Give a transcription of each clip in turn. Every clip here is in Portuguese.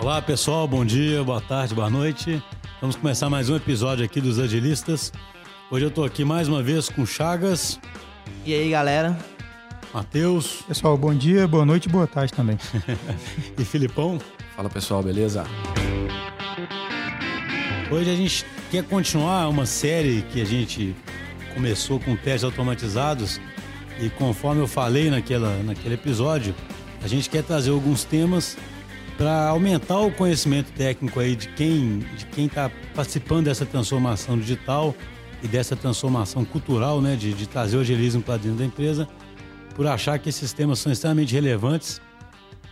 Olá pessoal, bom dia, boa tarde, boa noite. Vamos começar mais um episódio aqui dos Agilistas. Hoje eu tô aqui mais uma vez com Chagas. E aí galera? Matheus. Pessoal, bom dia, boa noite e boa tarde também. e Filipão. Fala pessoal, beleza? Hoje a gente quer continuar uma série que a gente começou com testes automatizados e conforme eu falei naquela, naquele episódio, a gente quer trazer alguns temas para aumentar o conhecimento técnico aí de quem de quem está participando dessa transformação digital e dessa transformação cultural, né, de, de trazer o agilismo para dentro da empresa, por achar que esses temas são extremamente relevantes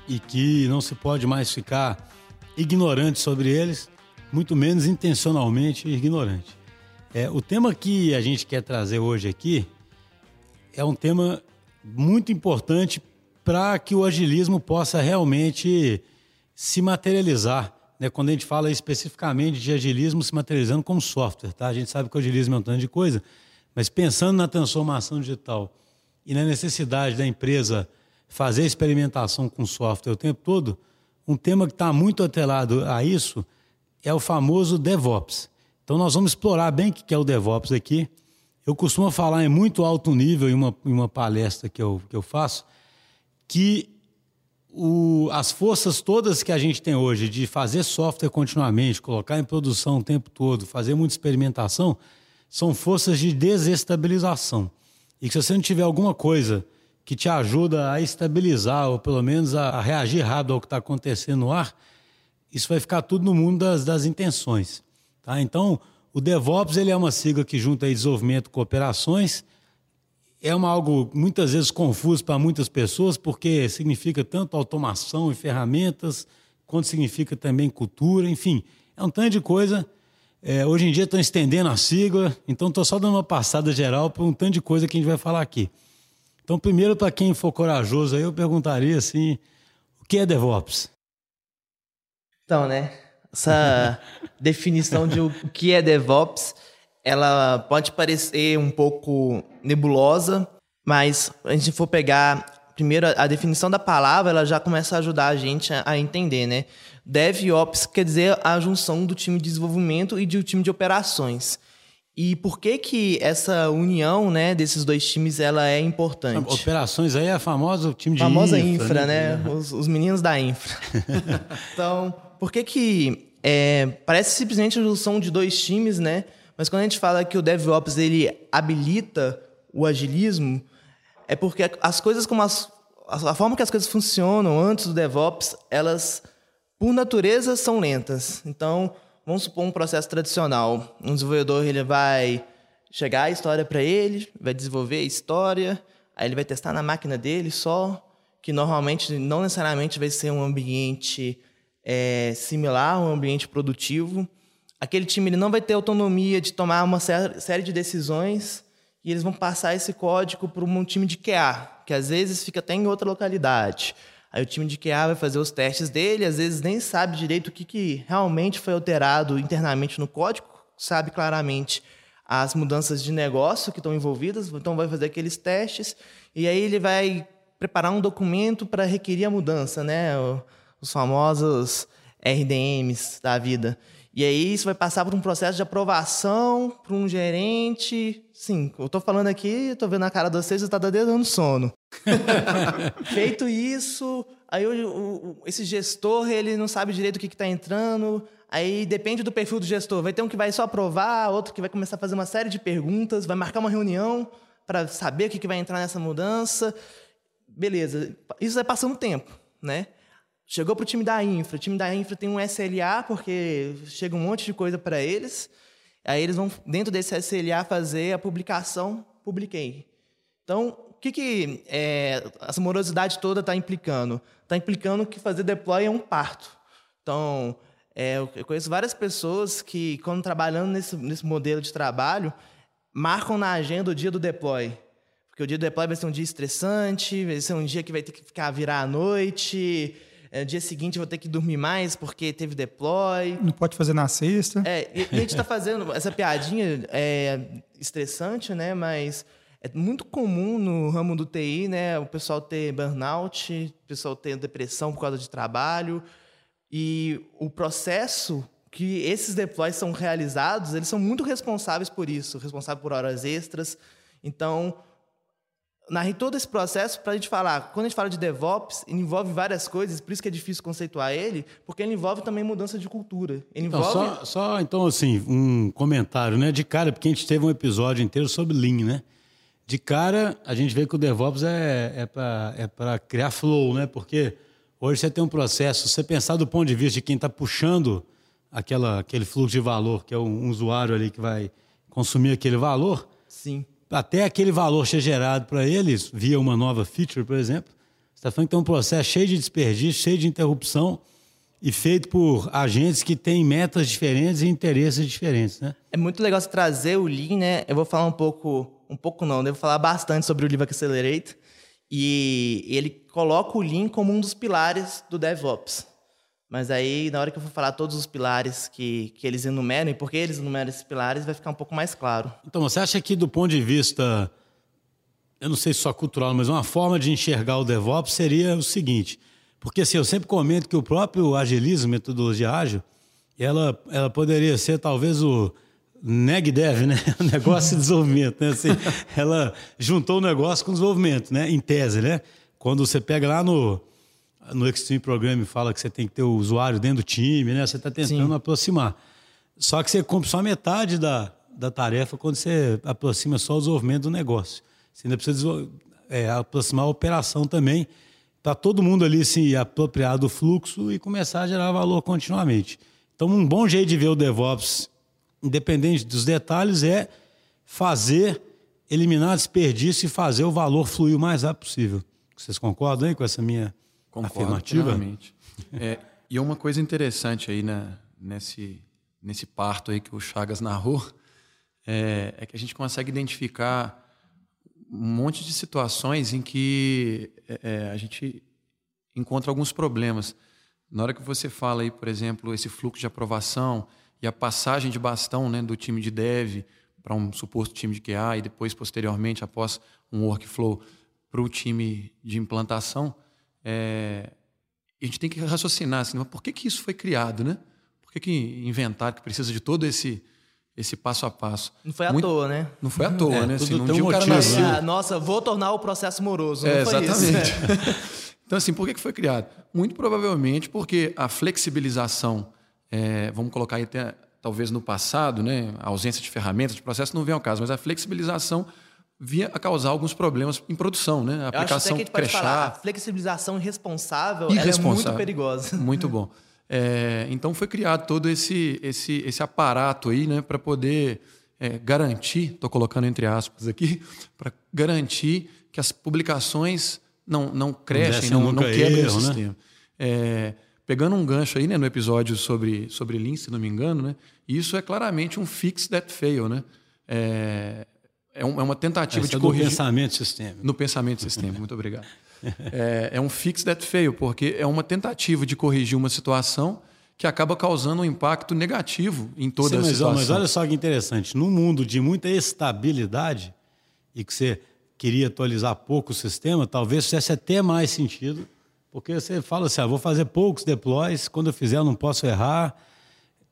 e que não se pode mais ficar ignorante sobre eles, muito menos intencionalmente ignorante. É, o tema que a gente quer trazer hoje aqui é um tema muito importante para que o agilismo possa realmente se materializar. Né? Quando a gente fala especificamente de agilismo se materializando como software, tá? A gente sabe que o agilismo é um tanto de coisa, mas pensando na transformação digital e na necessidade da empresa fazer experimentação com software o tempo todo, um tema que está muito atrelado a isso é o famoso DevOps. Então nós vamos explorar bem o que é o DevOps aqui. Eu costumo falar em muito alto nível em uma, em uma palestra que eu, que eu faço, que o, as forças todas que a gente tem hoje de fazer software continuamente, colocar em produção o tempo todo, fazer muita experimentação, são forças de desestabilização. E que se você não tiver alguma coisa que te ajuda a estabilizar, ou pelo menos a, a reagir rápido ao que está acontecendo no ar, isso vai ficar tudo no mundo das, das intenções. Tá? Então, o DevOps ele é uma sigla que junta desenvolvimento com operações, é uma algo muitas vezes confuso para muitas pessoas, porque significa tanto automação e ferramentas, quanto significa também cultura, enfim, é um tanto de coisa. É, hoje em dia estão estendendo a sigla, então estou só dando uma passada geral para um tanto de coisa que a gente vai falar aqui. Então, primeiro, para quem for corajoso, aí eu perguntaria assim: o que é DevOps? Então, né? Essa definição de o que é DevOps ela pode parecer um pouco nebulosa, mas a gente for pegar primeiro a definição da palavra, ela já começa a ajudar a gente a, entender, né? DevOps quer dizer a junção do time de desenvolvimento e do time de operações. E por que que essa união, né, desses dois times, ela é importante? Operações aí é a famosa time de famosa infra, infra né? né? Os, os, meninos da infra. então, por que que é, parece simplesmente a junção de dois times, né? Mas quando a gente fala que o DevOps ele habilita o agilismo, é porque as coisas como as, a forma que as coisas funcionam antes do DevOps, elas por natureza são lentas. Então, vamos supor um processo tradicional. Um desenvolvedor ele vai chegar a história para ele, vai desenvolver a história, aí ele vai testar na máquina dele só, que normalmente não necessariamente vai ser um ambiente é, similar, um ambiente produtivo aquele time ele não vai ter autonomia de tomar uma série de decisões e eles vão passar esse código para um time de QA, que às vezes fica até em outra localidade. Aí o time de QA vai fazer os testes dele, às vezes nem sabe direito o que, que realmente foi alterado internamente no código, sabe claramente as mudanças de negócio que estão envolvidas, então vai fazer aqueles testes e aí ele vai preparar um documento para requerir a mudança, né? Os famosos RDMs da vida. E aí isso vai passar por um processo de aprovação para um gerente. Sim, eu estou falando aqui, estou vendo a cara de vocês, está dando sono. Feito isso, aí o, o, esse gestor ele não sabe direito o que está entrando. Aí depende do perfil do gestor. Vai ter um que vai só aprovar, outro que vai começar a fazer uma série de perguntas, vai marcar uma reunião para saber o que, que vai entrar nessa mudança. Beleza, isso vai passando tempo, né? Chegou para o time da infra. O time da infra tem um SLA, porque chega um monte de coisa para eles. Aí eles vão, dentro desse SLA, fazer a publicação. Publiquei. Então, o que, que é, essa morosidade toda está implicando? Está implicando que fazer deploy é um parto. Então, é, eu conheço várias pessoas que, quando trabalhando nesse, nesse modelo de trabalho, marcam na agenda o dia do deploy. Porque o dia do deploy vai ser um dia estressante, vai ser um dia que vai ter que ficar virar à noite, é, dia seguinte eu vou ter que dormir mais porque teve deploy. Não pode fazer na sexta. É, e, e a gente está fazendo essa piadinha é estressante, né? Mas é muito comum no ramo do TI, né? O pessoal ter burnout, o pessoal ter depressão por causa de trabalho. E o processo que esses deploys são realizados, eles são muito responsáveis por isso, responsáveis por horas extras. Então, narrei todo esse processo para a gente falar. Quando a gente fala de DevOps, ele envolve várias coisas, por isso que é difícil conceituar ele, porque ele envolve também mudança de cultura. Ele envolve... só, só, então, assim, um comentário, né? De cara, porque a gente teve um episódio inteiro sobre Lean, né? De cara, a gente vê que o DevOps é, é para é criar flow, né? Porque hoje você tem um processo, se você pensar do ponto de vista de quem está puxando aquela, aquele fluxo de valor, que é um usuário ali que vai consumir aquele valor. Sim até aquele valor ser gerado para eles via uma nova feature, por exemplo, você está falando que tem um processo cheio de desperdício, cheio de interrupção e feito por agentes que têm metas diferentes e interesses diferentes, né? É muito legal você trazer o Lean, né? Eu vou falar um pouco, um pouco não, devo falar bastante sobre o Lean Accelerate e ele coloca o Lean como um dos pilares do DevOps. Mas aí, na hora que eu for falar todos os pilares que, que eles enumeram e por que eles enumeram esses pilares, vai ficar um pouco mais claro. Então, você acha que do ponto de vista, eu não sei se só cultural, mas uma forma de enxergar o DevOps seria o seguinte, porque assim, eu sempre comento que o próprio agilismo, metodologia ágil, ela, ela poderia ser talvez o NegDev, né? O negócio de desenvolvimento, né? Assim, ela juntou o negócio com o desenvolvimento, né? Em tese, né? Quando você pega lá no no Extreme Program fala que você tem que ter o usuário dentro do time, né? Você está tentando Sim. aproximar. Só que você cumpre só metade da, da tarefa quando você aproxima só o desenvolvimento do negócio. Você ainda precisa é, aproximar a operação também, para todo mundo ali se apropriar do fluxo e começar a gerar valor continuamente. Então, um bom jeito de ver o DevOps, independente dos detalhes, é fazer, eliminar desperdício e fazer o valor fluir o mais rápido possível. Vocês concordam aí com essa minha Concordo afirmativa. É, e uma coisa interessante aí né, nesse, nesse parto aí que o Chagas narrou é, é, que a gente consegue identificar um monte de situações em que é, é, a gente encontra alguns problemas. Na hora que você fala aí, por exemplo, esse fluxo de aprovação e a passagem de bastão né, do time de dev para um suposto time de QA e depois, posteriormente, após um workflow, para o time de implantação, é, a gente tem que raciocinar assim, mas por que, que isso foi criado, né? Por que, que inventaram que precisa de todo esse esse passo a passo? Não foi à Muito, toa, né? Não foi à toa, é, né? Assim, não um o cara nasceu... Ah, nossa, vou tornar o processo moroso. É, exatamente. então, assim, por que, que foi criado? Muito provavelmente porque a flexibilização, é, vamos colocar aí até talvez no passado, né? A ausência de ferramentas de processo não vem ao caso, mas a flexibilização vinha a causar alguns problemas em produção, né? A aplicação acho que a falar, a flexibilização irresponsável, irresponsável. é muito perigosa. Muito bom. É, então foi criado todo esse, esse, esse aparato aí, né, para poder é, garantir, estou colocando entre aspas aqui, para garantir que as publicações não, não crescem, não, não quebrem o né? sistema. Né? É, pegando um gancho aí, né, no episódio sobre, sobre Lean, se não me engano, né, isso é claramente um fix that fail, né? É, é, um, é uma tentativa Essa de é corrigir. No pensamento sistêmico. No pensamento sistêmico, muito obrigado. É, é um fix that fail, porque é uma tentativa de corrigir uma situação que acaba causando um impacto negativo em toda Sim, a mas, situação. Mas olha só que interessante. Num mundo de muita estabilidade e que você queria atualizar pouco o sistema, talvez fizesse até mais sentido, porque você fala assim, ah, vou fazer poucos deploys, quando eu fizer eu não posso errar,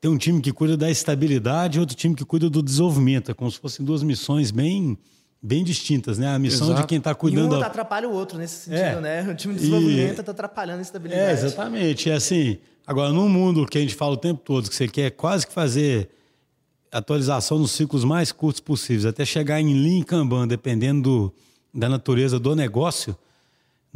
tem um time que cuida da estabilidade e outro time que cuida do desenvolvimento. É como se fossem duas missões bem, bem distintas, né? A missão Exato. de quem está cuidando. E um da... atrapalha o outro nesse sentido, é. né? O time de desenvolvimento está e... atrapalhando a estabilidade. É, exatamente. É assim. Agora, num mundo que a gente fala o tempo todo, que você quer quase que fazer atualização nos ciclos mais curtos possíveis, até chegar em Lean Kanban, dependendo do, da natureza do negócio,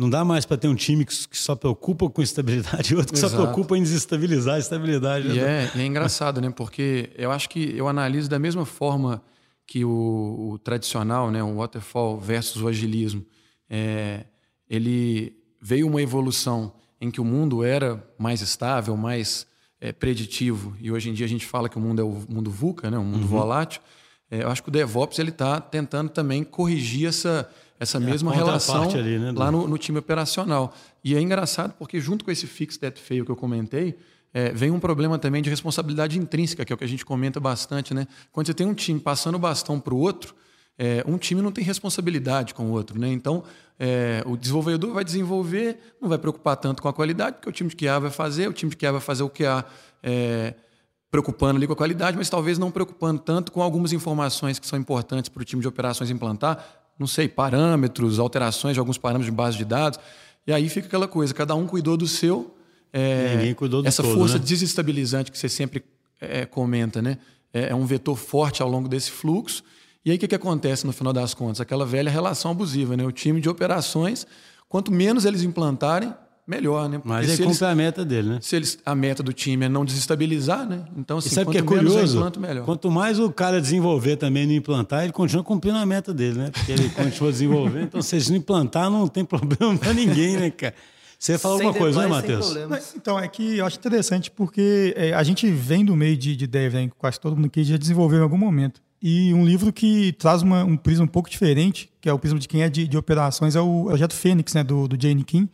não dá mais para ter um time que, só preocupa com estabilidade e outro que Exato. só preocupa em desestabilizar a estabilidade. E é, é, engraçado, né? Porque eu acho que eu analiso da mesma forma que o, o tradicional, né? o waterfall versus o agilismo. É, ele veio uma evolução em que o mundo era mais estável, mais é, preditivo, e hoje em dia a gente fala que o mundo é o mundo VUCA, né? um mundo uhum. volátil. É, eu acho que o DevOps ele está tentando também corrigir essa essa é mesma relação ali, né, lá no, no, time operacional. E é engraçado porque junto com esse fix that fail que eu comentei, é, vem um problema também de responsabilidade intrínseca, que é o que a gente comenta bastante. Né? Quando você tem um time passando o bastão para o outro, é, um time não tem responsabilidade com o outro. Né? Então, é, o desenvolvedor vai desenvolver, não vai preocupar tanto com a qualidade, porque o time de QA vai fazer, o time de QA vai fazer o QA é, preocupando ali com a qualidade, mas talvez não preocupando tanto com algumas informações que são importantes para o time de operações implantar, não sei, parâmetros, alterações de alguns parâmetros de base de dados. E aí fica aquela coisa, cada um cuidou do seu. É, Ninguém cuidou do Essa todo, força né? desestabilizante que você sempre é, comenta, né? É, é um vetor forte ao longo desse fluxo. E aí o que, que acontece no final das contas? Aquela velha relação abusiva, né? O time de operações, quanto menos eles implantarem, melhor, né? Mas Porque se cumpre eles, a meta dele, né? se eles, a meta do time é não desestabilizar, né? Então, assim, E sabe o que é quanto curioso? implanto, melhor. Quanto mais o cara desenvolver também não implantar, ele continua cumprindo a meta dele, né? Porque ele continua desenvolvendo. Então, se eles não implantar, não tem problema para ninguém, né, cara? Você falou Sem alguma coisa, né, Matheus? Então, é que eu acho interessante porque é, a gente vem do meio de, de dev, né? quase todo mundo aqui já desenvolveu em algum momento. E um livro que traz uma- um prisma um pouco diferente, que é o prisma de quem é de, de operações, é o Projeto Fênix, né, do, do Jane King,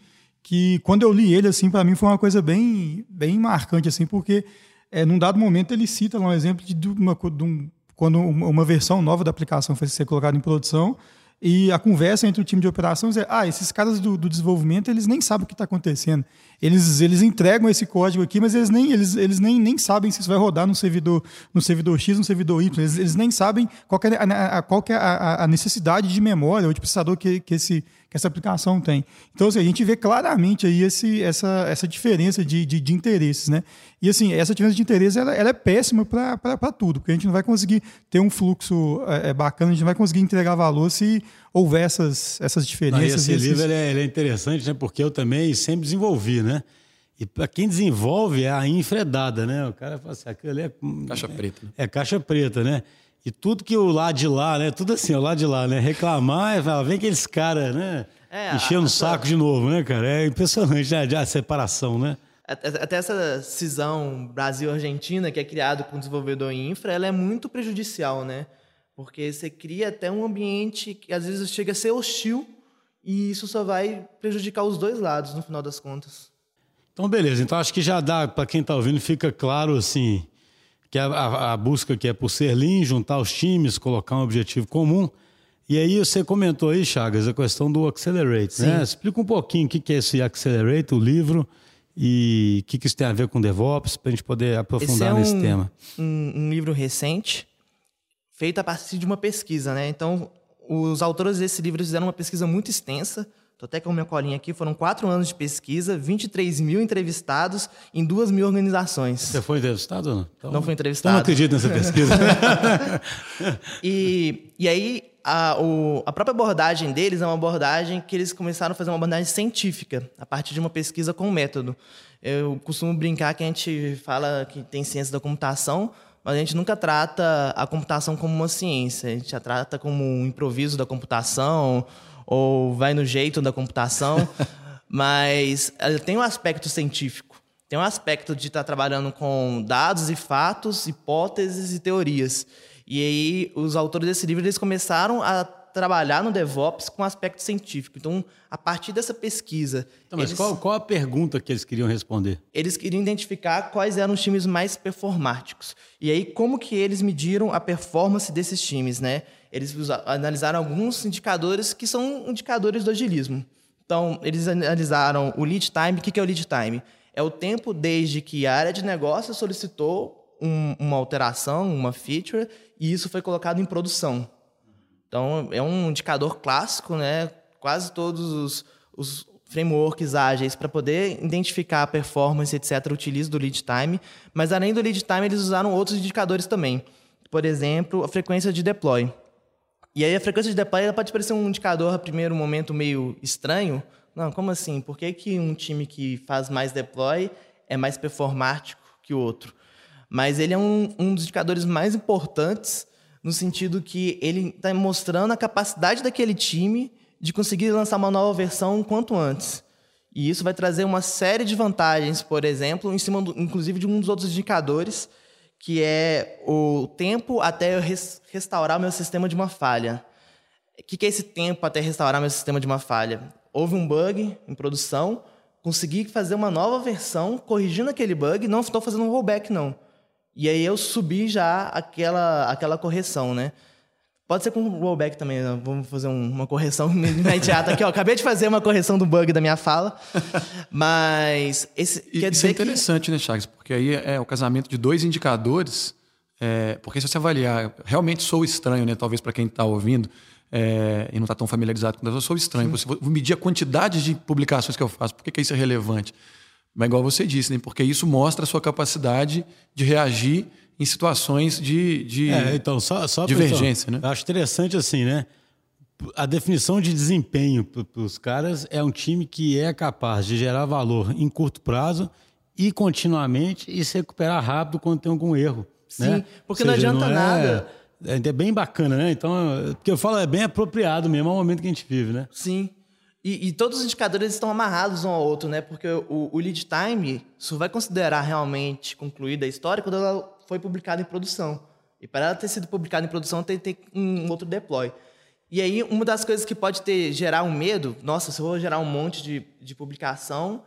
que quando eu li ele, assim, para mim foi uma coisa bem, bem marcante, assim, porque é, num dado momento ele cita lá um exemplo de, uma, de um- quando uma versão nova da aplicação foi ser colocada em produção, e a conversa entre o time de operações é: ah, esses caras do, do desenvolvimento eles nem sabem o que está acontecendo. Eles, eles entregam esse código aqui, mas eles nem, eles, eles nem, nem sabem se isso vai rodar no servidor, no servidor X, no servidor Y. Eles, eles nem sabem qual é, a, qual é a, a necessidade de memória ou de processador que, que, esse, essa aplicação tem. Então, assim, a gente vê claramente aí esse, essa, essa diferença de, de, de interesses. Né? E assim, essa diferença de interesses ela, ela é péssima para tudo, porque a gente não vai conseguir ter um fluxo é, é, bacana, a gente não vai conseguir entregar valor se houver essas, essas Não, e diferenças. esse e esses- livro ele é, ele é interessante, né? Porque eu também sempre desenvolvi, né? E para quem desenvolve, é a infra é dada, né? O cara fala assim, aquilo ali é... Caixa preta. Né? É caixa preta, né? E tudo que o lado de lá, né? Tudo assim, o lado de lá, né? Reclamar, falar, vem aqueles caras, né? É, Enchendo o a- saco de novo, né, cara? É impressionante, né? A separação, né? Até até essa cisão Brasil-Argentina, que é criado com o desenvolvedor em infra, ela é muito prejudicial, né? Porque você cria até um ambiente que às vezes chega a ser hostil e isso só vai prejudicar os dois lados, no final das contas. Então, beleza. Então, acho que já dá, para quem está ouvindo, fica claro, assim, que a, a- a busca que é por ser lean, juntar os times, colocar um objetivo comum. E aí você comentou aí, Chagas, a questão do Accelerate, né? Explica um pouquinho o que que é esse Accelerate, o livro, e o que, que isso tem a ver com DevOps, para a gente poder aprofundar é nesse um, tema. Um, um livro recente, feito a partir de uma pesquisa, né? Então, os autores desse livro fizeram uma pesquisa muito extensa. Tô até com a minha colinha aqui. Foram quatro anos de pesquisa, 23 mil entrevistados em duas mil organizações. Você foi entrevistado ou não? Então, Não fui Então não entrevistado. acredito nessa pesquisa. E, e aí, a, o- a própria abordagem deles é uma abordagem que eles começaram a fazer uma abordagem científica, a partir de uma pesquisa com método. Eu costumo brincar que a gente fala que tem ciência da computação, mas a gente nunca trata a computação como uma ciência. A gente a trata como um improviso da computação, ou vai no jeito da computação. mas ela tem um aspecto científico. Tem um aspecto de estar trabalhando com dados e fatos, hipóteses e teorias. E aí, os autores desse livro eles começaram a trabalhar no DevOps com aspecto científico. Então, a partir dessa pesquisa, Então, mas eles, qual, qual a pergunta que eles queriam responder? eles queriam identificar quais eram os times mais performáticos. E aí, como que eles mediram a performance desses times, né? Eles analisaram alguns indicadores que são indicadores do agilismo. Então, eles analisaram o lead time. O que que é o lead time? É o tempo desde que a área de negócio solicitou um- uma alteração, uma feature, e isso foi colocado em produção. Então, é um indicador clássico, né? Quase todos os, os frameworks ágeis para poder identificar a performance, etc., utilizam do lead time. Mas, além do lead time, eles usaram outros indicadores também. Por exemplo, a frequência de deploy. E aí, a frequência de deploy ela pode parecer um indicador, a primeiro momento, meio estranho. Não, como assim? Por que, que um time que faz mais deploy é mais performático que o outro? Mas ele é um, um dos indicadores mais importantes no sentido que ele está mostrando a capacidade daquele time de conseguir lançar uma nova versão quanto antes. E isso vai trazer uma série de vantagens, por exemplo, em cima, do, inclusive, de um dos outros indicadores, que é o tempo até eu res, restaurar meu sistema de uma falha. O que, que é esse tempo até restaurar meu sistema de uma falha? Houve um bug em produção, consegui fazer uma nova versão, corrigindo aquele bug, não estou fazendo um rollback, não. E aí eu subi já aquela, aquela correção, né? Pode ser com rollback também, né? vamos fazer um, uma correção imediata aqui. Ó, acabei de fazer uma correção do bug da minha fala, mas esse e, quer dizer isso é interessante, que... né, Chagas? Porque aí é o casamento de dois indicadores. É, porque se você avaliar, realmente sou estranho, né? Talvez para quem está ouvindo é, e não está tão familiarizado com isso, eu sou estranho. Você vou medir a quantidade de publicações que eu faço. Por que, que isso é relevante? Mas igual você disse, né? Porque isso mostra a sua capacidade de reagir em situações de, de é, então, só, só divergência. Né? Eu acho interessante assim, né? A definição de desempenho para os caras é um time que é capaz de gerar valor em curto prazo e continuamente e se recuperar rápido quando tem algum erro. Sim, né? porque seja, não adianta não é, nada. É, é bem bacana, né? Então, porque eu falo, é bem apropriado mesmo ao momento que a gente vive, né? Sim. E, e, todos os indicadores estão amarrados um ao outro, né? Porque o, o lead time só vai considerar realmente concluída a história quando ela foi publicada em produção. E para ela ter sido publicada em produção, tem que ter um outro deploy. E aí, uma das coisas que pode ter gerar um medo, nossa, se eu vou gerar um monte de, de publicação,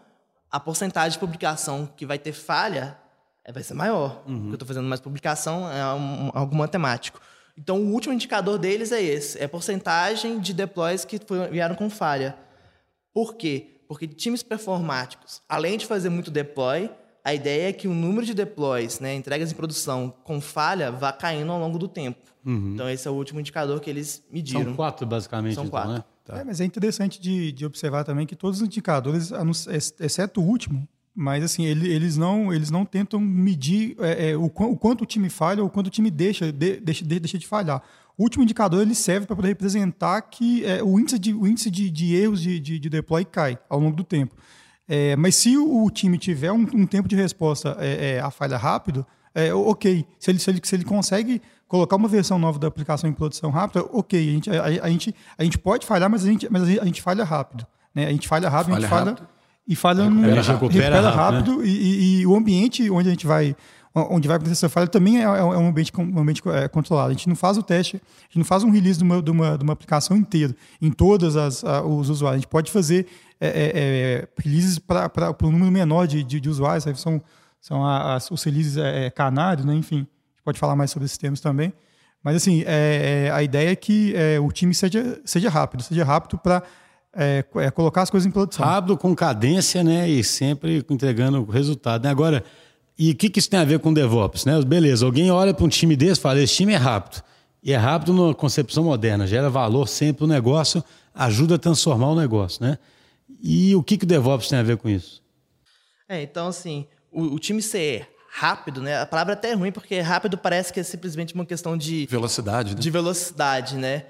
a porcentagem de publicação que vai ter falha é, vai ser maior. Uhum. Porque eu estou fazendo mais publicação, é um, algo matemático. Então, o último indicador deles é esse: é a porcentagem de deploys que vieram com falha. Por quê? Porque times performáticos, além de fazer muito deploy, a ideia é que o número de deploys, né, entregas em produção com falha, vá caindo ao longo do tempo. Uhum. Então, esse é o último indicador que eles mediram. São quatro, basicamente. São então, quatro. Né? Tá. É, mas é interessante de, de, observar também que todos os indicadores, exceto o último, mas assim eles não eles não tentam medir é, é, o, o, quanto o time falha ou o quanto o time deixa de, deixa, de, deixa de falhar. O último indicador ele serve para poder representar que é, o índice de, o índice de, de erros de, de, de deploy cai ao longo do tempo. É, mas se o time tiver um, um tempo de resposta é, é, à falha rápido, é, ok. Se ele, se, ele, se ele consegue colocar uma versão nova da aplicação em produção rápida, ok. A gente, a, a gente, a gente pode falhar, mas a gente, mas a gente falha rápido. Né? A gente falha rápido, falha a gente falha. Rápido. E falha recupera, no, recupera, recupera rápido, rápido né? e, e, e, o ambiente onde a gente vai onde vai acontecer essa falha também é, é um ambiente, um ambiente é, controlado. A gente não faz o teste, a gente não faz um release de uma, de uma, de uma aplicação inteira, em todos as, os usuários. A gente pode fazer é, é, é releases para um número menor de, de, de usuários, são, são as, os releases é, canários, né? enfim, a gente pode falar mais sobre esses termos também. Mas, assim, a ideia é que o time seja, seja rápido, seja rápido para colocar as coisas em produção. Rápido, com cadência, né? E sempre entregando resultado. Né? Agora, e o que, que isso tem a ver com DevOps? Né? Beleza, alguém olha para um time desse e fala: esse time é rápido. E é rápido na concepção moderna, gera valor sempre no negócio, ajuda a transformar o negócio. Né? E o que, que o DevOps tem a ver com isso? É, então, assim, o, o time ser rápido, né? A palavra até é ruim, porque rápido parece que é simplesmente uma questão de. Velocidade, né? De velocidade, né?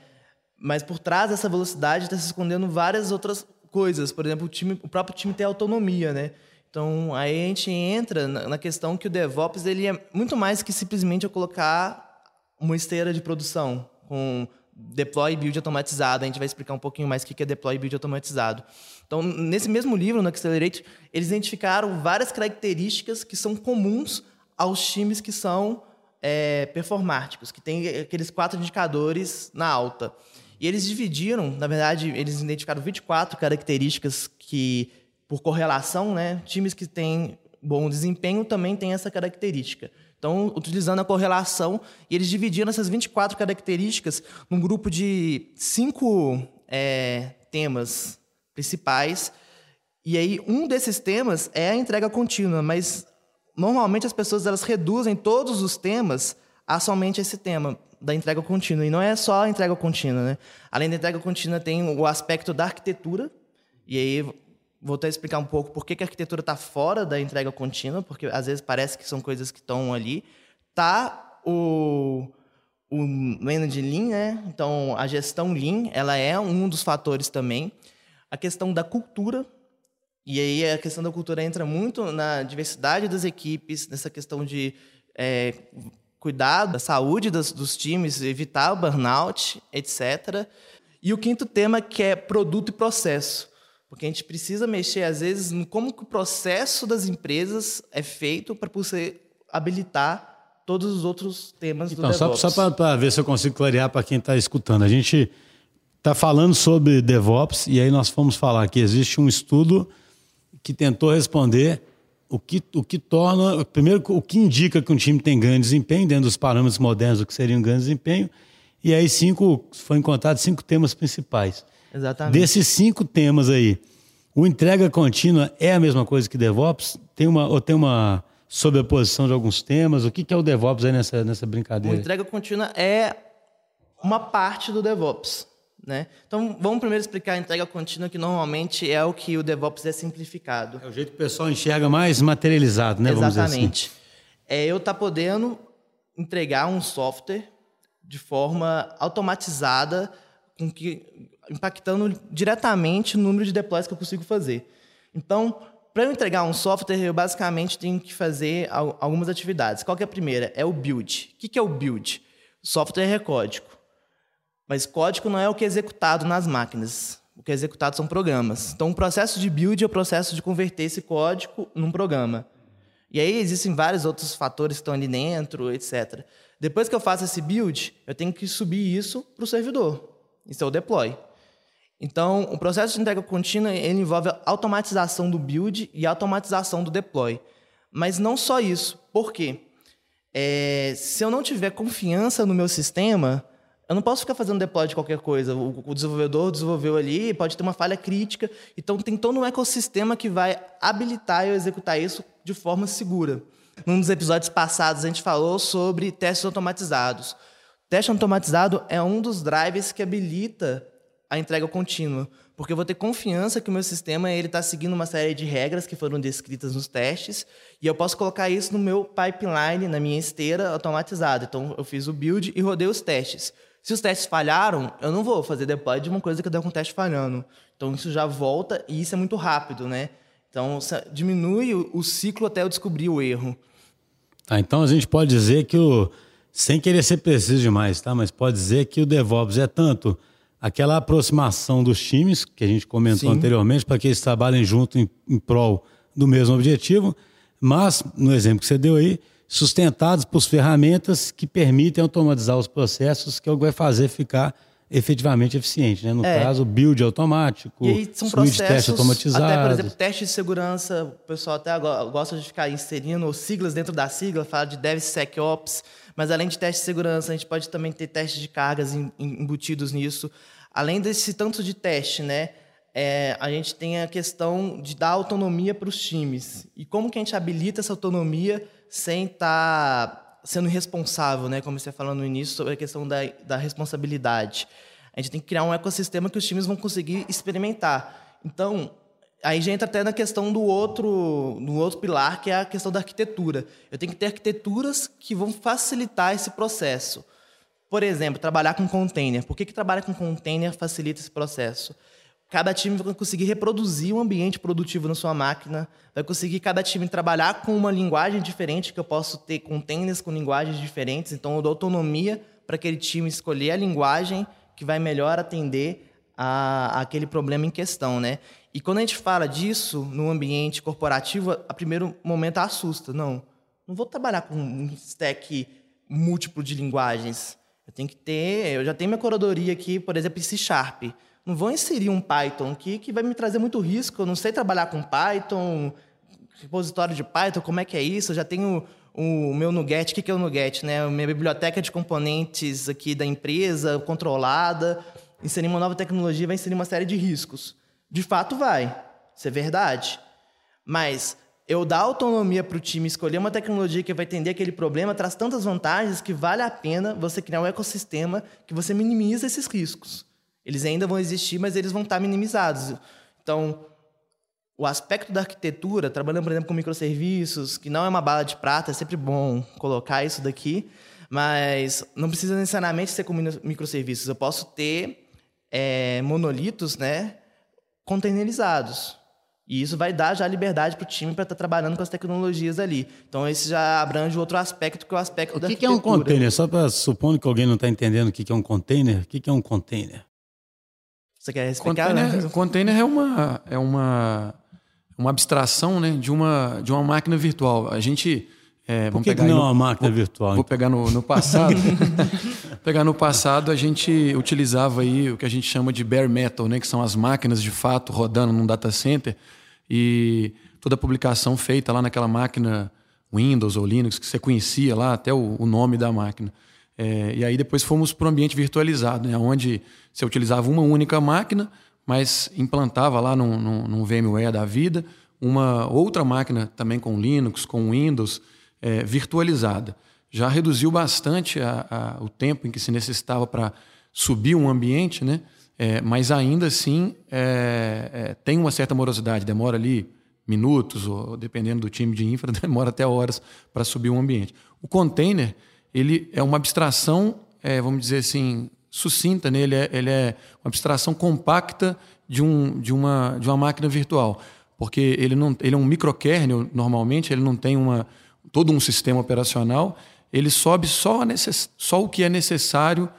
Mas por trás dessa velocidade está se escondendo várias outras coisas. Por exemplo, o, time, o próprio time tem autonomia, né? Então, aí a gente entra na questão que o DevOps ele é muito mais que simplesmente eu colocar uma esteira de produção com deploy build automatizado. A gente vai explicar um pouquinho mais o que é deploy build automatizado. Então, nesse mesmo livro, no Accelerate, eles identificaram várias características que são comuns aos times que são é, performáticos, que têm aqueles quatro indicadores na alta. E eles dividiram, na verdade, eles identificaram 24 características que por correlação, né, times que têm bom desempenho também têm essa característica. Então, utilizando a correlação, eles dividiram essas 24 características num grupo de cinco é, temas principais. E aí, um desses temas é a entrega contínua, mas normalmente as pessoas elas reduzem todos os temas a somente esse tema da entrega contínua. E não é só a entrega contínua, né? Além da entrega contínua, tem o aspecto da arquitetura, e aí Vou até explicar um pouco por que, a arquitetura está fora da entrega contínua, porque às vezes parece que são coisas que estão ali. Tá o, o Manage Lean, né? Então, a gestão Lean, ela é um dos fatores também. A questão da cultura, e aí a questão da cultura entra muito na diversidade das equipes, nessa questão de é, cuidado da saúde dos, dos times, evitar o burnout, etc. E o quinto tema que é produto e processo. Porque a gente precisa mexer, às vezes, em como que o processo das empresas é feito para você habilitar todos os outros temas então, do DevOps. Só, só para ver se eu consigo clarear para quem está escutando. A gente está falando sobre DevOps e aí nós fomos falar que existe um estudo que tentou responder o que, o que torna, primeiro, o que indica que um time tem grande desempenho, dentro dos parâmetros modernos do que seria um grande desempenho, E aí cinco, foi encontrado cinco temas principais. Exatamente. Desses cinco temas aí, o entrega contínua é a mesma coisa que DevOps? Tem uma, ou tem uma sobreposição de alguns temas? O que, que é o DevOps aí nessa, nessa O brincadeira? entrega contínua é uma parte do DevOps. Né? Então, vamos primeiro explicar a entrega contínua, que normalmente é o que o DevOps é simplificado. É o jeito que o pessoal enxerga mais materializado, né? Vamos dizer assim. Exatamente. É eu estar podendo entregar um software de forma automatizada, com que, impactando diretamente o número de deploys que eu consigo fazer. Então, para eu entregar um software, eu basicamente tenho que fazer al- algumas atividades. Qual é a primeira? É o build. O que é o build? Software é código. Mas código não é o que é executado nas máquinas. O que é executado são programas. Então, o processo de build é o processo de converter esse código num programa. E aí existem vários outros fatores que estão ali dentro, etc. Depois que eu faço esse build, eu tenho que subir isso para o servidor. Isso é o deploy. Então, o processo de entrega contínua ele envolve automatização do build e automatização do deploy. Mas não só isso. Por quê? É, se eu não tiver confiança no meu sistema, eu não posso ficar fazendo deploy de qualquer coisa. O, o desenvolvedor desenvolveu ali, pode ter uma falha crítica. Então, tem todo um ecossistema que vai habilitar eu executar isso de forma segura. Num dos episódios passados, a gente falou sobre testes automatizados. Teste automatizado é um dos drivers que habilita a entrega contínua, porque eu vou ter confiança que o meu sistema ele está seguindo uma série de regras que foram descritas nos testes e eu posso colocar isso no meu pipeline, na minha esteira automatizada. Então eu fiz o build e rodei os testes. Se os testes falharam, eu não vou fazer deploy de uma coisa que deu com o teste falhando. Então isso já volta e isso é muito rápido, né? Então diminui o ciclo até eu descobrir o erro. Tá, então a gente pode dizer que o. Sem querer ser preciso demais, tá? Mas pode dizer que o DevOps é tanto aquela aproximação dos times, que a gente comentou Sim. anteriormente, para que eles trabalhem junto em, em prol do mesmo objetivo, mas, no exemplo que você deu aí, sustentados por ferramentas que permitem automatizar os processos, que é o que vai fazer ficar efetivamente eficiente, né? No É. caso, build automático, E aí são de teste processos, automatizado. até, por exemplo, teste de segurança, o pessoal até go- gosta de ficar inserindo siglas dentro da sigla, fala de DevSecOps, mas além de teste de segurança, a gente pode também ter testes de cargas em- em- embutidos nisso. Além desse tanto de teste, né, é, a gente tem a questão de dar autonomia para os times. E como que a gente habilita essa autonomia sem estar sendo irresponsável, né? Como você falou no início sobre a questão da, da responsabilidade. A gente tem que criar um ecossistema que os times vão conseguir experimentar. Então, aí já entra até na questão do outro, do outro pilar, que é a questão da arquitetura. Eu tenho que ter arquiteturas que vão facilitar esse processo. Por exemplo, trabalhar com container. Por que, que trabalhar com container facilita esse processo? Cada time vai conseguir reproduzir um ambiente produtivo na sua máquina, vai conseguir cada time trabalhar com uma linguagem diferente, que eu posso ter containers com linguagens diferentes, então eu dou autonomia para aquele time escolher a linguagem que vai melhor atender a, aquele problema em questão, né? E quando a gente fala disso no ambiente corporativo, a primeiro momento assusta. Não, não vou trabalhar com um stack múltiplo de linguagens. Eu tenho que ter, eu já tenho minha curadoria aqui, por exemplo, em C Sharp. Não vou inserir um Python aqui que vai me trazer muito risco. Eu não sei trabalhar com Python, repositório de Python, como é que é isso? Eu já tenho o meu Nuget. O que é o Nuget? Né? A minha biblioteca de componentes aqui da empresa, controlada. Inserir uma nova tecnologia vai inserir uma série de riscos. De fato, vai. Isso é verdade. Mas eu dar autonomia para o time escolher uma tecnologia que vai atender aquele problema traz tantas vantagens que vale a pena você criar um ecossistema que você minimiza esses riscos. Eles ainda vão existir, mas eles vão estar minimizados. Então, o aspecto da arquitetura, trabalhando, por exemplo, com microserviços, que não é uma bala de prata, é sempre bom colocar isso daqui, mas não precisa necessariamente ser com microserviços. Eu posso ter é, monolitos né, containerizados. E isso vai dar já liberdade para o time para estar trabalhando com as tecnologias ali. Então, esse já abrange outro aspecto, que é o aspecto O da que, que é um container? Só para supondo que alguém não está entendendo o que, que é um container, o que, que é um container? Você quer explicar? Container, né? container é uma é uma uma abstração, né, de uma de uma máquina virtual. A gente é, Por vamos que, que não é uma máquina virtual? Vou pegar no, no passado. pegar no passado, a gente utilizava aí o que a gente chama de bare metal, né? Que são as máquinas de fato rodando num data center. E toda a publicação feita lá naquela máquina Windows ou Linux, que você conhecia lá, até o, o nome da máquina. É, e aí depois fomos para o ambiente virtualizado, né, onde você utilizava uma única máquina, mas implantava lá num, num, num VMware da vida uma outra máquina também com Linux, com Windows, é, virtualizada. Já reduziu bastante a, a, o tempo em que se necessitava para subir um ambiente, né? É, mas ainda assim é, é, tem uma certa morosidade, demora ali minutos, ou dependendo do time de infra, demora até horas para subir um ambiente. O container ele é uma abstração, é, vamos dizer assim, sucinta, né? ele, é, ele é uma abstração compacta de, um, de, uma, de uma máquina virtual, porque ele, não, ele é um microkernel, normalmente, ele não tem uma, todo um sistema operacional, ele sobe só, necess, só o que é necessário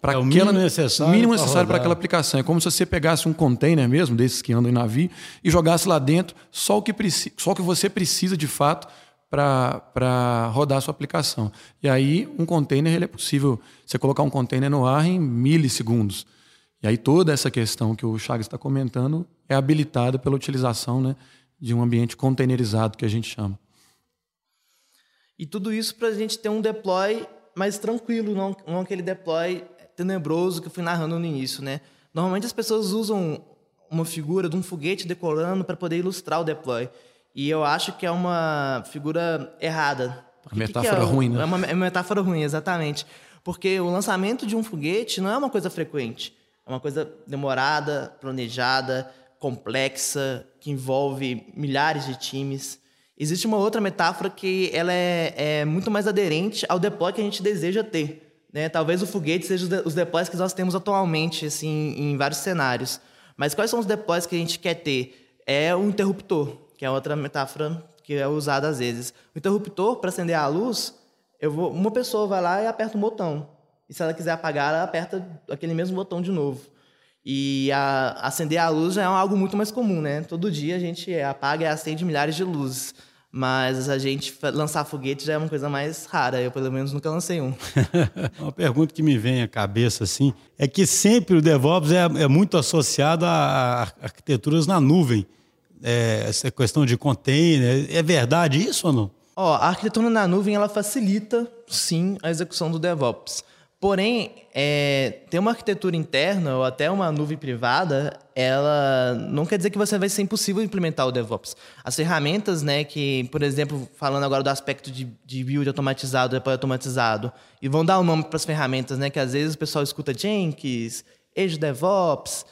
para É o aquela mínimo necessário mínimo necessário para aquela aplicação. É como se você pegasse um container mesmo, desses que andam em navio, e jogasse lá dentro só o que, preci- só o que você precisa de fato para rodar a sua aplicação. E aí, um container, ele é possível você colocar um container no ar em milissegundos. E aí, toda essa questão que o Chagas está comentando é habilitada pela utilização né, de um ambiente containerizado, que a gente chama. E tudo isso para a gente ter um deploy mais tranquilo, não, não aquele deploy tenebroso que eu fui narrando no início, né? Normalmente as pessoas usam uma figura de um foguete decolando para poder ilustrar o deploy. E eu acho que é uma figura errada. Porque Uma que que metáfora é ruim, né? É uma, é uma metáfora ruim, exatamente. Porque o lançamento de um foguete não é uma coisa frequente. É uma coisa demorada, planejada, complexa, que envolve milhares de times. Existe uma outra metáfora que ela é, é muito mais aderente ao deploy que a gente deseja ter. Né? Talvez o foguete seja os de- os deploys que nós temos atualmente, assim, em vários cenários. Mas quais são os deploys que a gente quer ter? É o interruptor, que é outra metáfora que é usada às vezes. O interruptor, para acender a luz, eu vou, uma pessoa vai lá e aperta um botão. E se ela quiser apagar, ela aperta aquele mesmo botão de novo. E a- acender a luz já é algo muito mais comum, né? Todo dia a gente apaga e acende milhares de luzes. Mas a gente lançar foguete já é uma coisa mais rara. Eu, pelo menos, nunca lancei um. Uma pergunta que me vem à cabeça assim é que sempre o DevOps é, é muito associado a, a arquiteturas na nuvem. É, essa questão de container. É verdade isso ou não? Ó, a arquitetura na nuvem ela facilita, sim, a execução do DevOps. Porém, é, ter uma arquitetura interna ou até uma nuvem privada, ela não quer dizer que você vai ser impossível implementar o DevOps. As ferramentas, né, que, por exemplo, falando agora do aspecto de, de build automatizado, deploy automatizado, e vão dar o nome para as ferramentas, né, que às vezes o pessoal escuta Jenkins, Azure DevOps,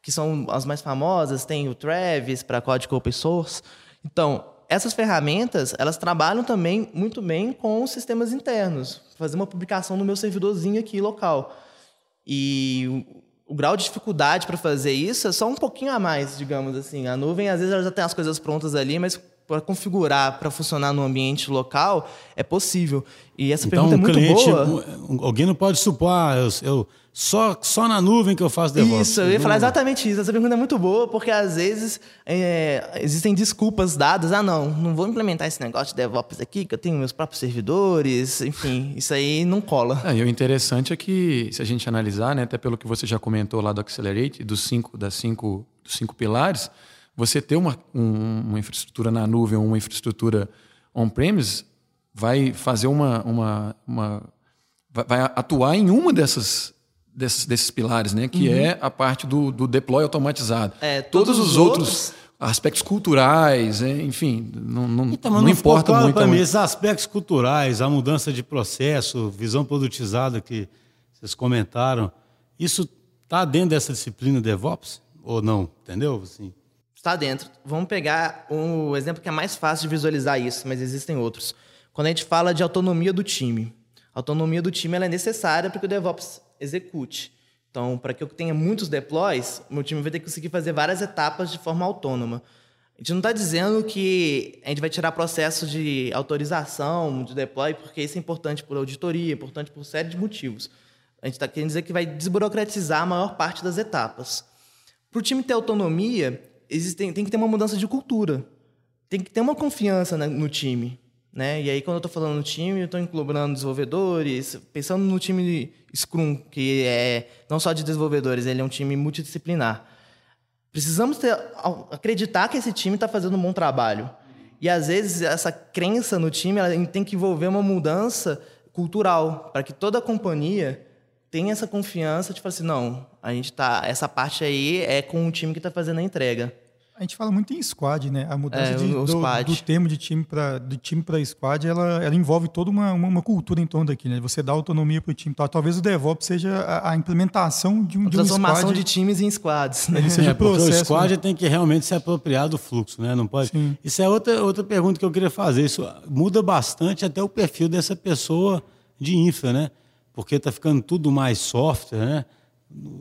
que são as mais famosas, tem o Travis para código open source. Então, essas ferramentas, elas trabalham também muito bem com os sistemas internos. Fazer uma publicação no meu servidorzinho aqui local. E o, o grau de dificuldade para fazer isso é só um pouquinho a mais, digamos assim. A nuvem, às vezes, ela já tem as coisas prontas ali, mas para configurar, para funcionar no ambiente local, é possível. E essa Então, pergunta é muito cliente, boa. alguém não pode supor, ah, eu, eu- só, só na nuvem que eu faço DevOps. Isso, eu ia falar exatamente isso. Essa pergunta é muito boa, porque às vezes é, existem desculpas dadas. Ah, não, não vou implementar esse negócio de DevOps aqui, que eu tenho meus próprios servidores. Enfim, isso aí não cola. É, e o interessante é que, se a gente analisar, né, até pelo que você já comentou lá do Accelerate, dos cinco, das cinco, dos cinco pilares, você ter uma, um- uma infraestrutura na nuvem ou uma infraestrutura on-premise vai fazer uma, uma, uma vai atuar em uma dessas desses, desses pilares, né, que é a parte do, do deploy automatizado. Uhum. É, todos, todos os os outros, outros- aspectos culturais, é, enfim, não, não, Então, não, ficou importa claro muito. para mim esses aspectos culturais, a mudança de processo, visão produtizada que vocês comentaram, isso está dentro dessa disciplina DevOps ou não? Entendeu? Assim, Está dentro. Vamos pegar o exemplo que é mais fácil de visualizar isso, mas existem outros. Quando a gente fala de autonomia do time, a autonomia do time ela é necessária para que o DevOps execute. Então, para que eu tenha muitos deploys, meu time vai ter que conseguir fazer várias etapas de forma autônoma. A gente não está dizendo que a gente vai tirar processo de autorização de deploy, porque isso é importante por auditoria, é importante por série de motivos. A gente está querendo dizer que vai desburocratizar a maior parte das etapas. Para o time ter autonomia, existem, tem que ter uma mudança de cultura. Tem que ter uma confiança né, no time. Né? E aí, quando eu estou falando no time, eu estou englobando desenvolvedores, pensando no time Scrum, que é não só de desenvolvedores, ele é um time multidisciplinar. Precisamos ter, acreditar que esse time está fazendo um bom trabalho. E às vezes essa crença no time ela tem que envolver uma mudança cultural, para que toda a companhia tenha essa confiança de falar assim, não, a gente tá, essa parte aí é com o time que está fazendo a entrega. A gente fala muito em squad, né? A mudança é, de, do, do, termo de time para do time para squad, ela, ela envolve toda uma, uma, uma, cultura em torno daquilo, né? Você dá autonomia para o time. Talvez o DevOps seja a, a implementação de um, a de um transformação de times em squads. Né? Ele seja é, processo, o squad né? tem que realmente se apropriar do fluxo, né? Não pode. Sim. Isso é outra outra pergunta que eu queria fazer. Isso muda bastante até o perfil dessa pessoa de infra, né? Porque está ficando tudo mais software, né?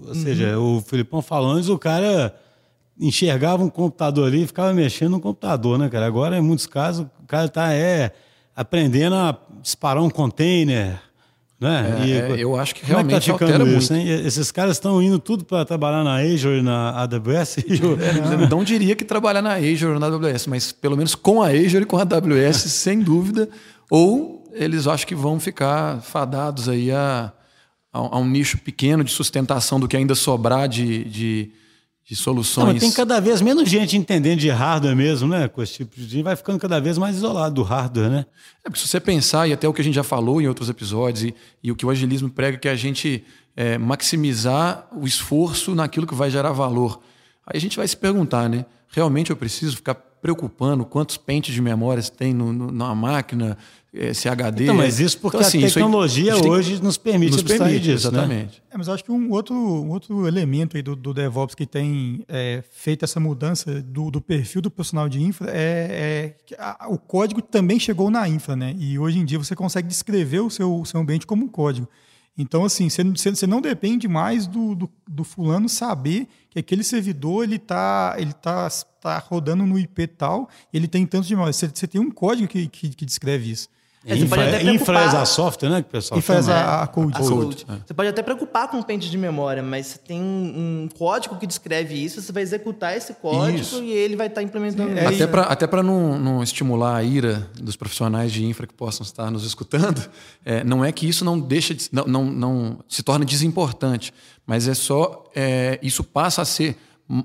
Ou seja, uhum. o Filipão falou antes, o cara enxergava um computador ali e ficava mexendo no computador, né, cara? Agora, em muitos casos, o cara está é, aprendendo a disparar um container, né? É, e, é, eu acho que realmente é que tá isso? Esses caras estão indo tudo para trabalhar na Azure e na AWS. É, não diria que trabalhar na Azure ou na AWS, mas pelo menos com a Azure e com a AWS, sem dúvida. Ou eles acham que vão ficar fadados aí a, a, a, um nicho pequeno de sustentação do que ainda sobrar de, de de soluções. Não, tem cada vez menos gente entendendo de hardware mesmo, né? Com esse tipo de. Vai ficando cada vez mais isolado do hardware, né? É, porque se você pensar, e até o que a gente já falou em outros episódios, e, e o que o agilismo prega, que é a gente é, maximizar o esforço naquilo que vai gerar valor. Aí a gente vai se perguntar, né? Realmente eu preciso ficar preocupando quantos pentes de memórias tem no, no, na máquina, esse HD. Então, mas isso porque então, assim, a tecnologia aí, hoje nos permite nos permite, disso, né? exatamente. Né? É, mas acho que um outro, um outro elemento aí do, do DevOps que tem é, feito essa mudança do, do, perfil do profissional de infra é, é que a, o código também chegou na infra, né? E hoje em dia você consegue descrever o seu, seu ambiente como um código. Então, assim, você, não depende mais do, do, do, fulano saber que aquele servidor ele está ele tá, tá rodando no IP tal, ele tem tanto de memória. Você tem um código que, que, que descreve isso. É, infra, infra as a software, né? Que o pessoal infra chama. A, a code. A code. É. Você pode até preocupar com o pente de memória, mas você tem um, um, código que descreve isso, você vai executar esse código isso. e ele vai estar tá implementando é, isso. Até para até para não, não estimular a ira dos profissionais de infra que possam estar nos escutando, é, não é que isso não deixa de, não, não, não se torna desimportante, mas é só é, isso passa a ser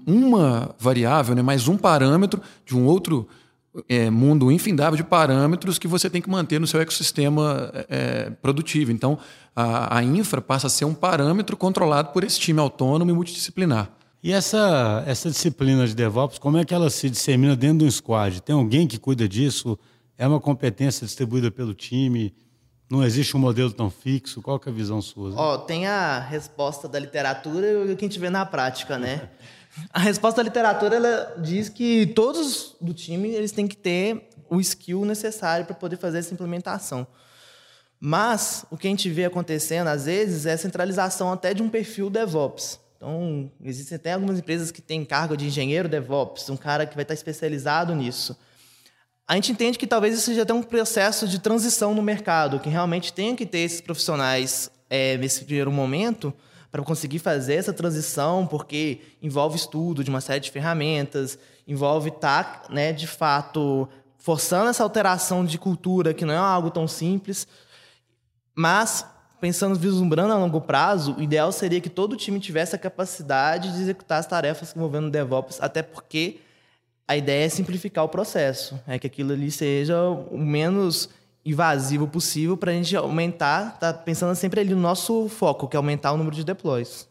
uma variável, né, mais um parâmetro de um outro é, mundo infindável de parâmetros que você tem que manter no seu ecossistema é, produtivo. Então, a, a, infra passa a ser um parâmetro controlado por esse time autônomo e multidisciplinar. E essa, essa disciplina de DevOps, como é que ela se dissemina dentro de um squad? Tem alguém que cuida disso? É uma competência distribuída pelo time? Não existe um modelo tão fixo? Qual é a visão sua? Ó, tem a resposta da literatura e o que a gente vê na prática, né? A resposta da literatura ela diz que todos do time eles têm que ter o skill necessário para poder fazer essa implementação. Mas o que a gente vê acontecendo às vezes é a centralização até de um perfil DevOps. Então, existem até algumas empresas que têm cargo de engenheiro DevOps, um cara que vai estar especializado nisso. A gente entende que talvez isso seja até um processo de transição no mercado, que realmente tem que ter esses profissionais é, nesse primeiro momento, para conseguir fazer essa transição, porque envolve estudo de uma série de ferramentas, envolve estar, tá, né, de fato, forçando essa alteração de cultura, que não é algo tão simples. Mas, pensando, vislumbrando a longo prazo, o ideal seria que todo time tivesse a capacidade de executar as tarefas envolvendo DevOps, até porque a ideia é simplificar o processo, é que aquilo ali seja o menos invasivo possível para a gente aumentar, tá pensando sempre ali no nosso foco, que é aumentar o número de deploys.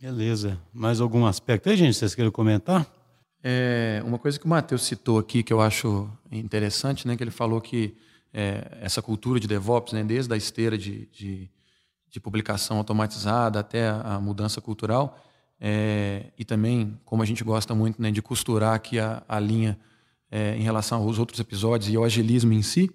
Beleza. Mais algum aspecto aí, gente, vocês querem comentar? É, uma coisa que o Matheus citou aqui que eu acho interessante, né, que ele falou que é, essa cultura de DevOps, né, desde a esteira de, de, de publicação automatizada até a, a mudança cultural, é, e também, como a gente gosta muito né, de costurar aqui a, a linha é, em relação aos outros episódios e ao agilismo em si,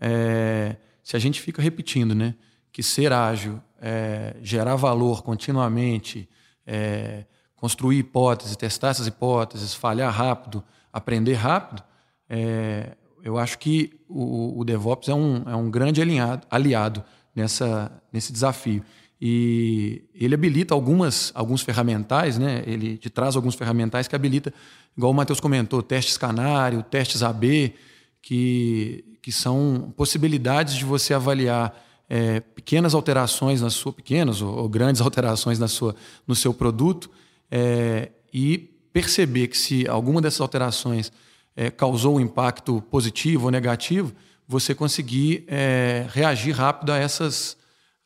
é, se a gente fica repetindo né, que ser ágil, é, gerar valor continuamente, é, construir hipóteses, testar essas hipóteses, falhar rápido, aprender rápido, é, eu acho que o, o, DevOps é um, é um grande alinhado, aliado nessa, nesse desafio. E ele habilita algumas, alguns ferramentais, né? ele te traz alguns ferramentais que habilita igual o Matheus comentou, testes canário, testes AB, que, que são possibilidades de você avaliar é, pequenas alterações na sua, pequenas ou, ou, grandes alterações na sua, no seu produto é, e perceber que se alguma dessas alterações é, causou um impacto positivo ou negativo, você conseguir é, reagir rápido a essas,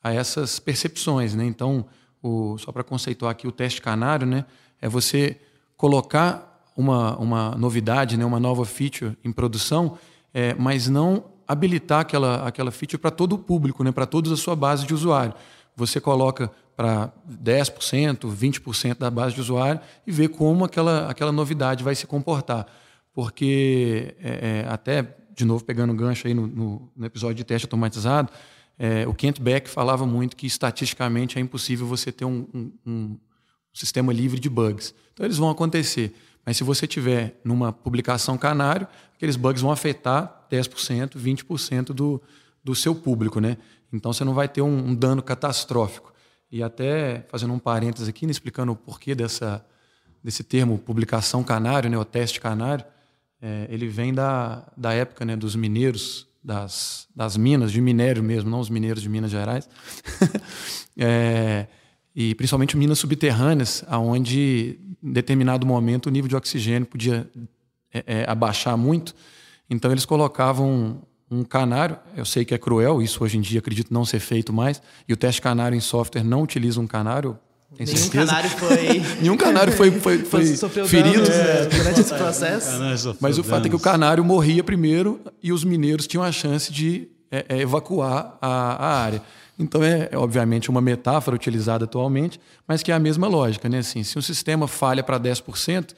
a essas percepções. Né? Então, o, só para conceituar aqui o teste canário, né, é você colocar uma, uma novidade, né, uma nova feature em produção, é, mas não habilitar aquela, aquela feature para todo o público, né, para toda a sua base de usuário. Você coloca para 10%, 20% da base de usuário e vê como aquela, aquela novidade vai se comportar. Porque, é, é, até, de novo, pegando gancho aí no, no, no episódio de teste automatizado, é, o Kent Beck falava muito que estatisticamente é impossível você ter um, um, um, sistema livre de bugs. Então eles vão acontecer. Mas se você tiver numa publicação canário, aqueles bugs vão afetar 10%, 20% do, do seu público. Né? Então você não vai ter um, um dano catastrófico. E até fazendo um parênteses aqui, né, explicando o porquê dessa, desse termo publicação canário, né, o teste canário, é, ele vem da, da época né, dos mineiros das, das minas, de minério mesmo, não os mineiros de Minas Gerais, é, e principalmente minas subterrâneas, onde em determinado momento o nível de oxigênio podia é, é, abaixar muito. Então eles colocavam um canário, eu sei que é cruel, isso hoje em dia acredito não ser feito mais, e o teste canário em software não utiliza um canário, Nenhum certeza? canário foi. Nenhum canário foi, foi, foi ferido é, durante esse processo. Mas o fato é que o canário morria primeiro e os mineiros tinham a chance de é, é, evacuar a, a, área. Então é, é, obviamente uma metáfora utilizada atualmente, mas que é a mesma lógica. Né? Assim, se um sistema falha para 10%,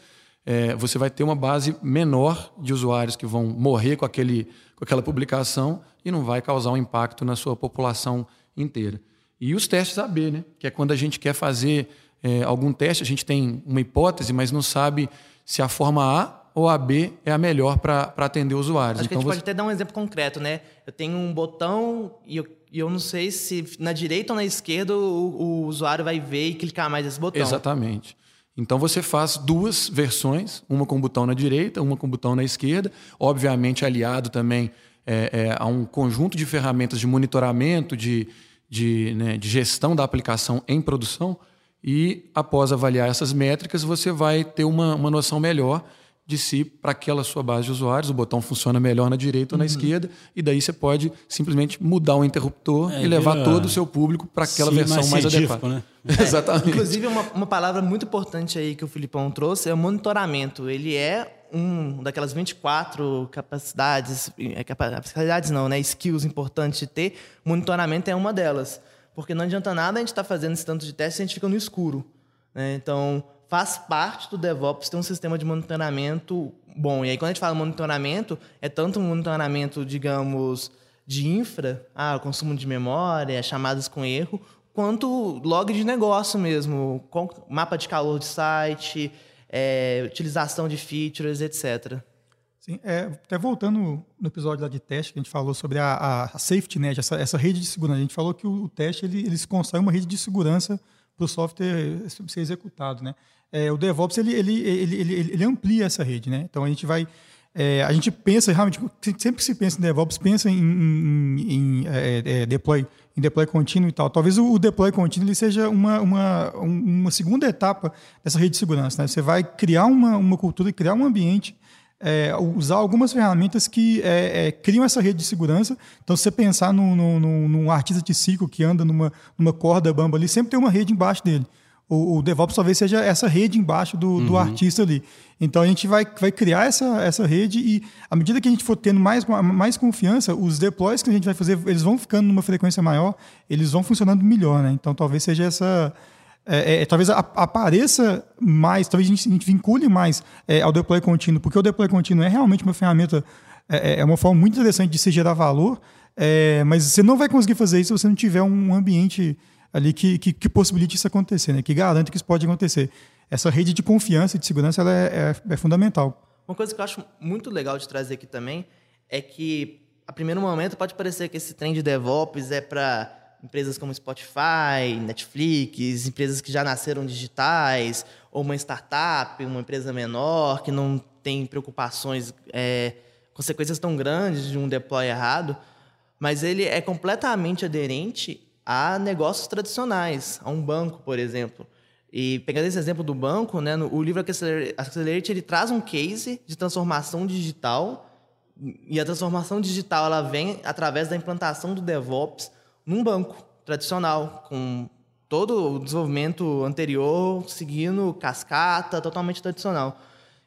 é, você vai ter uma base menor de usuários que vão morrer com, aquele, com aquela publicação e não vai causar um impacto na sua população inteira. E os testes AB, né? que é quando a gente quer fazer é, algum teste, a gente tem uma hipótese, mas não sabe se a forma A ou a B é a melhor para atender usuários. Acho então, que a gente você... pode até dar um exemplo concreto, né? Eu tenho um botão e eu, e eu não sei se na direita ou na esquerda o, o usuário vai ver e clicar mais nesse botão. Exatamente. Então você faz duas versões, uma com o botão na direita, uma com o botão na esquerda, obviamente aliado também é, é, a um conjunto de ferramentas de monitoramento, de, de, né, de gestão da aplicação em produção e, após avaliar essas métricas, você vai ter uma, uma noção melhor de si para aquela sua base de usuários. O botão funciona melhor na direita ou na uhum. esquerda, e daí você pode simplesmente mudar o interruptor é, e levar vira... todo o seu público para aquela Sim, versão mais, mais adequada. Né? É, Exatamente. Inclusive, uma, uma palavra muito importante aí que o Filipão trouxe é o monitoramento. Ele é um daquelas 24 capacidades, é, capacidades não, né, skills importantes de ter, monitoramento é uma delas. Porque não adianta nada a gente estar tá fazendo esse tanto de teste se a gente fica no escuro. Né? Então, faz parte do DevOps ter um sistema de monitoramento bom. E aí, quando a gente fala monitoramento, é tanto um monitoramento, digamos, de infra, ah, consumo de memória, chamadas com erro, quanto log de negócio mesmo, mapa de calor de site, é, utilização de features, etc. Sim, é, até voltando no episódio lá de teste, que a gente falou sobre a, a safety net, essa, essa, rede de segurança. A gente falou que o, o teste ele, ele se constrói uma rede de segurança para o software ser executado. Né? É, o DevOps ele, ele, ele, ele, amplia essa rede. Né? Então a gente vai. É, a gente pensa realmente, sempre que se pensa em DevOps, pensa em, em, em é, é deploy em deploy contínuo e tal. Talvez o deploy contínuo ele seja uma, uma, uma segunda etapa dessa rede de segurança. Né? Você vai criar uma, uma cultura, criar um ambiente, é, usar algumas ferramentas que é, é, criam essa rede de segurança. Então, se você pensar num, num, num artista de ciclo que anda numa, numa corda bamba ali, sempre tem uma rede embaixo dele o, o DevOps talvez seja essa rede embaixo do, uhum. do, artista ali. Então a gente vai, vai criar essa, essa rede e à medida que a gente for tendo mais, mais confiança, os deploys que a gente vai fazer, eles vão ficando numa frequência maior, eles vão funcionando melhor, né? Então talvez seja essa. É, é, talvez apareça mais, talvez a gente, a gente vincule mais é, ao deploy contínuo, porque o deploy contínuo é realmente uma ferramenta, é, é, é uma forma muito interessante de se gerar valor, é, mas você não vai conseguir fazer isso se você não tiver um ambiente ali que, que, que, possibilite isso acontecer, né? que garante que isso pode acontecer. Essa rede de confiança e de segurança ela é, é, é fundamental. Uma coisa que eu acho muito legal de trazer aqui também é que, a primeiro momento, pode parecer que esse trem de DevOps é para empresas como Spotify, Netflix, empresas que já nasceram digitais, ou uma startup, uma empresa menor, que não tem preocupações, é, consequências tão grandes de um deploy errado, mas ele é completamente aderente a negócios tradicionais, a um banco, por exemplo. E pegando esse exemplo do banco, né, o livro Accelerate ele traz um case de transformação digital E a transformação digital ela vem através da implantação do DevOps num banco tradicional, com todo o desenvolvimento anterior seguindo cascata, totalmente tradicional.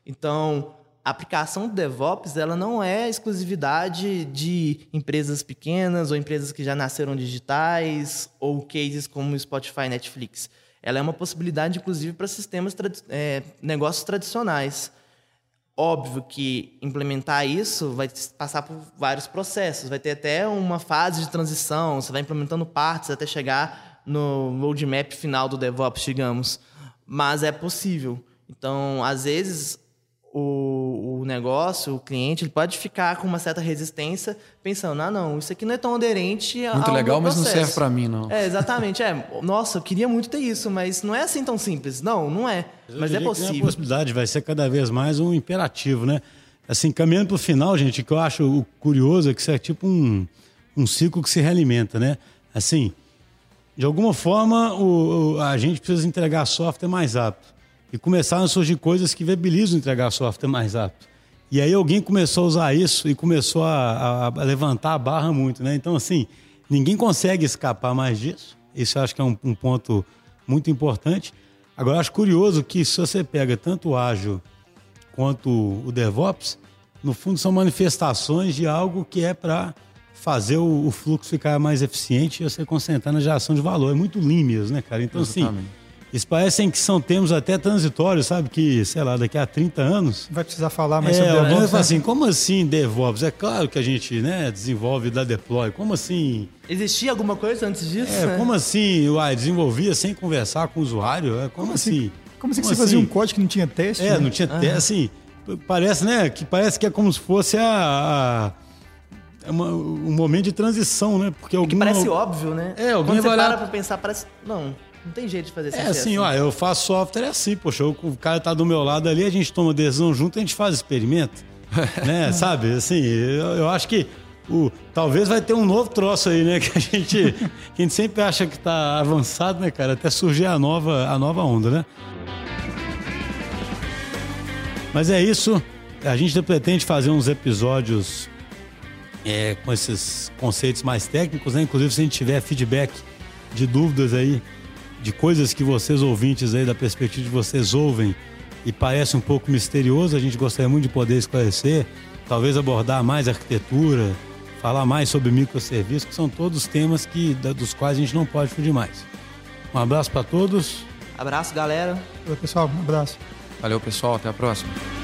Então, a aplicação do DevOps ela não é exclusividade de empresas pequenas ou empresas que já nasceram digitais ou cases como Spotify Netflix. Ela é uma possibilidade, inclusive, para sistemas, é, negócios tradicionais. Óbvio que implementar isso vai passar por vários processos, vai ter até uma fase de transição, você vai implementando partes até chegar no roadmap final do DevOps, digamos. Mas é possível. Então, às vezes, o, o negócio, o cliente, ele pode ficar com uma certa resistência, pensando, ah, não, isso aqui não é tão aderente Muito ao legal, mas não serve para mim, não. É, exatamente. É, nossa, eu queria muito ter isso, mas não é assim tão simples. Não, não é. Eu mas é possível. a possibilidade vai ser cada vez mais um imperativo, né? Assim, caminhando para o final, gente, o que eu acho curioso é que isso é tipo um, um ciclo que se realimenta, né? Assim, de alguma forma, o, o- a gente precisa entregar software mais rápido. E começaram a surgir coisas que viabilizam entregar software mais rápido. E aí alguém começou a usar isso e começou a, a- a levantar a barra muito, né? Então, assim, ninguém consegue escapar mais disso. Isso acho que é um, um ponto muito importante. Agora, acho curioso que se você pega tanto o ágil quanto o DevOps, no fundo são manifestações de algo que é para fazer o, o fluxo ficar mais eficiente e você concentrar na geração de valor. É muito lean mesmo, né, cara? Então, assim, Isso parecem que são termos até transitórios, sabe? Que, sei lá, daqui a 30 anos. Vai precisar falar mais É, sobre alguém DevOps. falar assim, como assim DevOps? É claro que a gente né, desenvolve da deploy. Como assim? Existia alguma coisa antes disso? É, né? como assim? Uai, desenvolvia sem conversar com o usuário? É, como, assim? Como assim que você fazia um código que não tinha teste? É, né? não tinha teste, assim, parece, né, que parece que é como se fosse a, a- é uma- um momento de transição, né? Porque Que alguma, parece óbvio, né? É, alguém Quando você vai para olhar- pra pensar, parece... Não, não tem jeito de fazer É isso assim, ó, eu faço software é assim, poxa, o o cara tá do meu lado ali, a gente toma decisão junto, a gente faz experimento, né? Sabe? Assim, eu, eu acho que o, talvez vai ter um novo troço aí, né? Que a gente, que a gente sempre acha que tá avançado, né, cara? Até surgir a nova, a nova onda, né? Mas é isso. A gente pretende fazer uns episódios é, com esses conceitos mais técnicos, né? Inclusive, se a gente tiver feedback de dúvidas aí, de coisas que vocês ouvintes aí, da perspectiva de vocês ouvem e parece um pouco misterioso, a gente gostaria muito de poder esclarecer, talvez abordar mais arquitetura, falar mais sobre microserviços, que são todos temas que, da- dos quais a gente não pode fugir mais. Um abraço para todos. Abraço, galera. Pessoal, um abraço. Valeu, pessoal. Até a próxima.